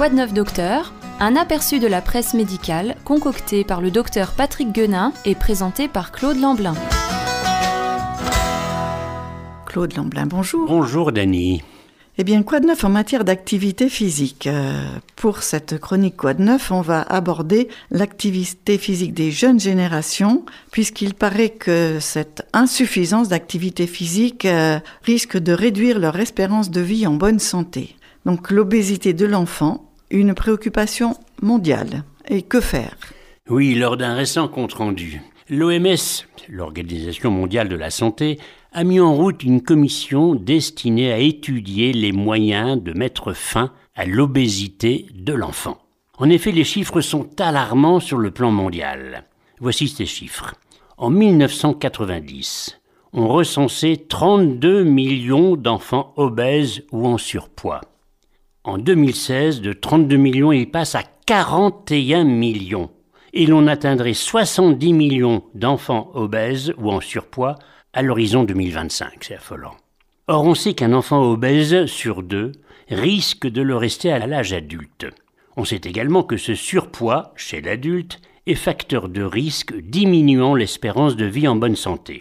Quoi de neuf docteur? Un aperçu de la presse médicale concocté par le docteur Patrick Guenin et présenté par Claude Lamblin. Claude Lamblin, bonjour. Bonjour Dany. Eh bien, quoi de neuf en matière d'activité physique? Euh, Pour cette chronique Quoi de neuf, on va aborder l'activité physique des jeunes générations, puisqu'il paraît que cette insuffisance d'activité physique euh, risque de réduire leur espérance de vie en bonne santé. Donc l'obésité de l'enfant, une préoccupation mondiale. Et que faire? Oui, lors d'un récent compte-rendu, l'OMS, l'Organisation mondiale de la santé, a mis en route une commission destinée à étudier les moyens de mettre fin à l'obésité de l'enfant. En effet, les chiffres sont alarmants sur le plan mondial. Voici ces chiffres. En 1990, on recensait 32 millions d'enfants obèses ou en surpoids. En 2016, de 32 millions, il passe à 41 millions. Et l'on atteindrait 70 millions d'enfants obèses ou en surpoids à l'horizon 2025. C'est affolant. Or, on sait qu'un enfant obèse sur deux risque de le rester à l'âge adulte. On sait également que ce surpoids, chez l'adulte, est facteur de risque diminuant l'espérance de vie en bonne santé.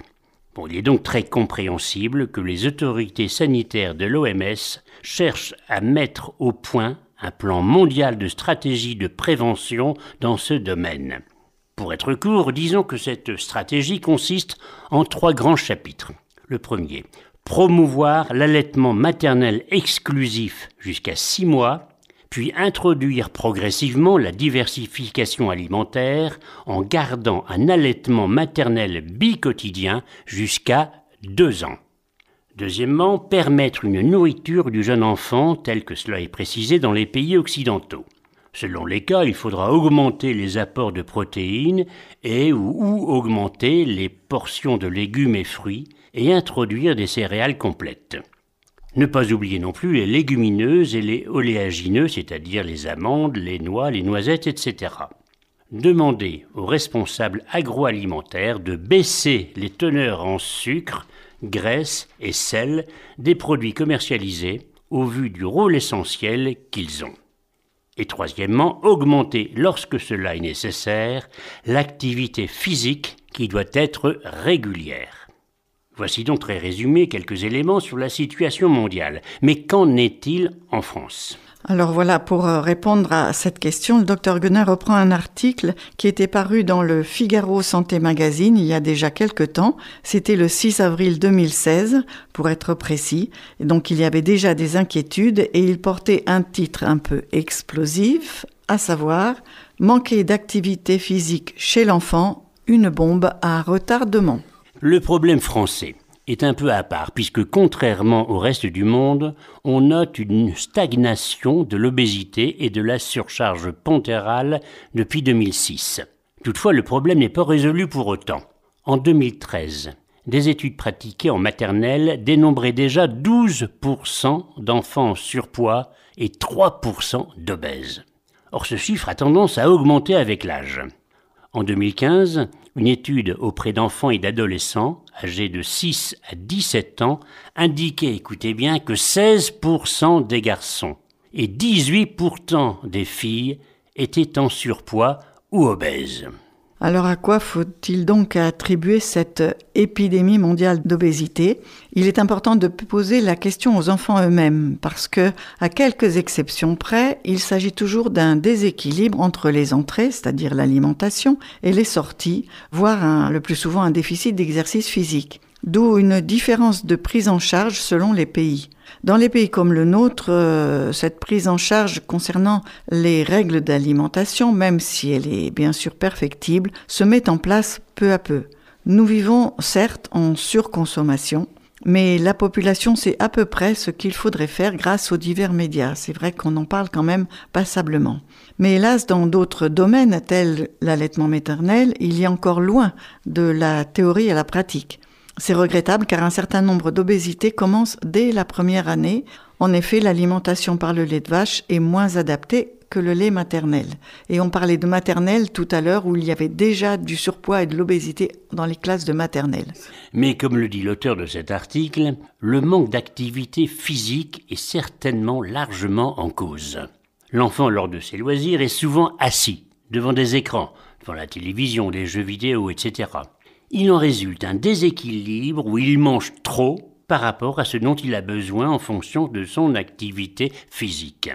Il est donc très compréhensible que les autorités sanitaires de l'OMS cherchent à mettre au point un plan mondial de stratégie de prévention dans ce domaine. Pour être court, disons que cette stratégie consiste en trois grands chapitres. Le premier, promouvoir l'allaitement maternel exclusif jusqu'à six mois, puis introduire progressivement la diversification alimentaire en gardant un allaitement maternel bicotidien jusqu'à deux ans. Deuxièmement, permettre une nourriture du jeune enfant telle que cela est précisé dans les pays occidentaux. Selon les cas, il faudra augmenter les apports de protéines et ou, augmenter les portions de légumes et fruits et introduire des céréales complètes. Ne pas oublier non plus les légumineuses et les oléagineux, c'est-à-dire les amandes, les noix, les noisettes, etc. Demander aux responsables agroalimentaires de baisser les teneurs en sucre, graisse et sel des produits commercialisés au vu du rôle essentiel qu'ils ont. Et troisièmement, augmenter, lorsque cela est nécessaire, l'activité physique qui doit être régulière. Voici donc très résumé quelques éléments sur la situation mondiale. Mais qu'en est-il en France? Alors voilà, pour euh, répondre à cette question, le docteur Gunnar reprend un article qui était paru dans le Figaro Santé Magazine il y a déjà quelque temps. C'était le 6 avril 2016, pour être précis. Donc il y avait déjà des inquiétudes et il portait un titre un peu explosif, à savoir Manquer d'activité physique chez l'enfant, une bombe à retardement. Le problème français est un peu à part, puisque contrairement au reste du monde, on note une stagnation de l'obésité et de la surcharge pantérale depuis 2006. Toutefois, le problème n'est pas résolu pour autant. En 2013, des études pratiquées en maternelle dénombraient déjà 12% d'enfants en surpoids et 3% d'obèses. Or, ce chiffre a tendance à augmenter avec l'âge. En 2015, une étude auprès d'enfants et d'adolescents âgés de 6 à 17 ans indiquait, écoutez bien, que 16% des garçons et 18% des filles étaient en surpoids ou obèses. Alors à quoi faut-il donc attribuer cette épidémie mondiale d'obésité? Il est important de poser la question aux enfants eux-mêmes parce que, à quelques exceptions près, il s'agit toujours d'un déséquilibre entre les entrées, c'est-à-dire l'alimentation, et les sorties, voire le plus souvent un déficit d'exercice physique. D'où une différence de prise en charge selon les pays. Dans les pays comme le nôtre, euh, cette prise en charge concernant les règles d'alimentation, même si elle est bien sûr perfectible, se met en place peu à peu. Nous vivons certes en surconsommation, mais la population sait à peu près ce qu'il faudrait faire grâce aux divers médias. C'est vrai qu'on en parle quand même passablement. Mais hélas, dans d'autres domaines tels l'allaitement maternel, il y a encore loin de la théorie à la pratique. C'est regrettable car un certain nombre d'obésités commencent dès la première année. En effet, l'alimentation par le lait de vache est moins adaptée que le lait maternel. Et on parlait de maternelle tout à l'heure où il y avait déjà du surpoids et de l'obésité dans les classes de maternelle. Mais comme le dit l'auteur de cet article, le manque d'activité physique est certainement largement en cause. L'enfant, lors de ses loisirs, est souvent assis devant des écrans, devant la télévision, des jeux vidéo, etc. Il en résulte un déséquilibre où il mange trop par rapport à ce dont il a besoin en fonction de son activité physique.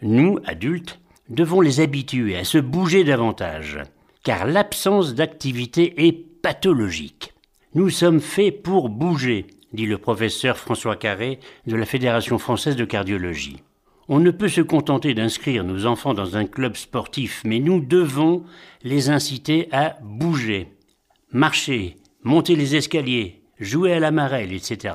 Nous, adultes, devons les habituer à se bouger davantage, car l'absence d'activité est pathologique. Nous sommes faits pour bouger, dit le professeur François Carré de la Fédération française de cardiologie. On ne peut se contenter d'inscrire nos enfants dans un club sportif, mais nous devons les inciter à bouger, marcher, monter les escaliers, jouer à la marelle, etc.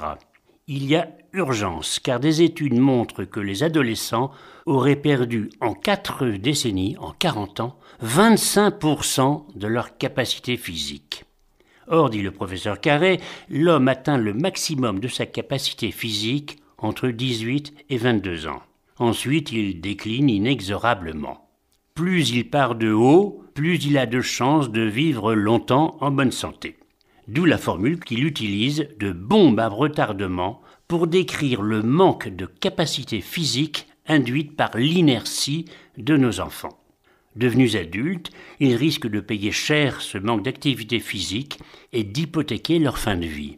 Il y a urgence, car des études montrent que les adolescents auraient perdu en quatre décennies, en 40 ans, 25% de leur capacité physique. Or, dit le professeur Carré, l'homme atteint le maximum de sa capacité physique entre 18 et 22 ans. Ensuite, il décline inexorablement. Plus il part de haut, plus il a de chances de vivre longtemps en bonne santé. D'où la formule qu'il utilise de bombe à retardement pour décrire le manque de capacité physique induite par l'inertie de nos enfants. Devenus adultes, ils risquent de payer cher ce manque d'activité physique et d'hypothéquer leur fin de vie.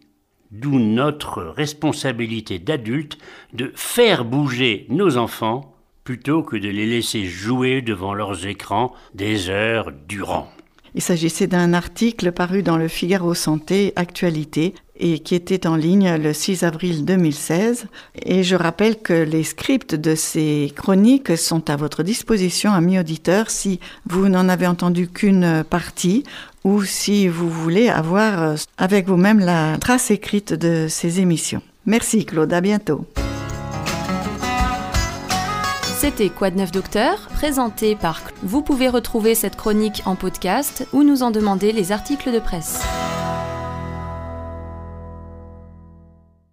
D'où notre responsabilité d'adultes de faire bouger nos enfants plutôt que de les laisser jouer devant leurs écrans des heures durant. Il s'agissait d'un article paru dans le Figaro Santé Actualité et qui était en ligne le 6 avril 2016. Et je rappelle que les scripts de ces chroniques sont à votre disposition, amis auditeurs, si vous n'en avez entendu qu'une partie ou si vous voulez avoir euh, avec vous-même la trace écrite de ces émissions. Merci Claude, à bientôt. C'était de neuf docteur, présenté par... Vous pouvez retrouver cette chronique en podcast ou nous en demander les articles de presse.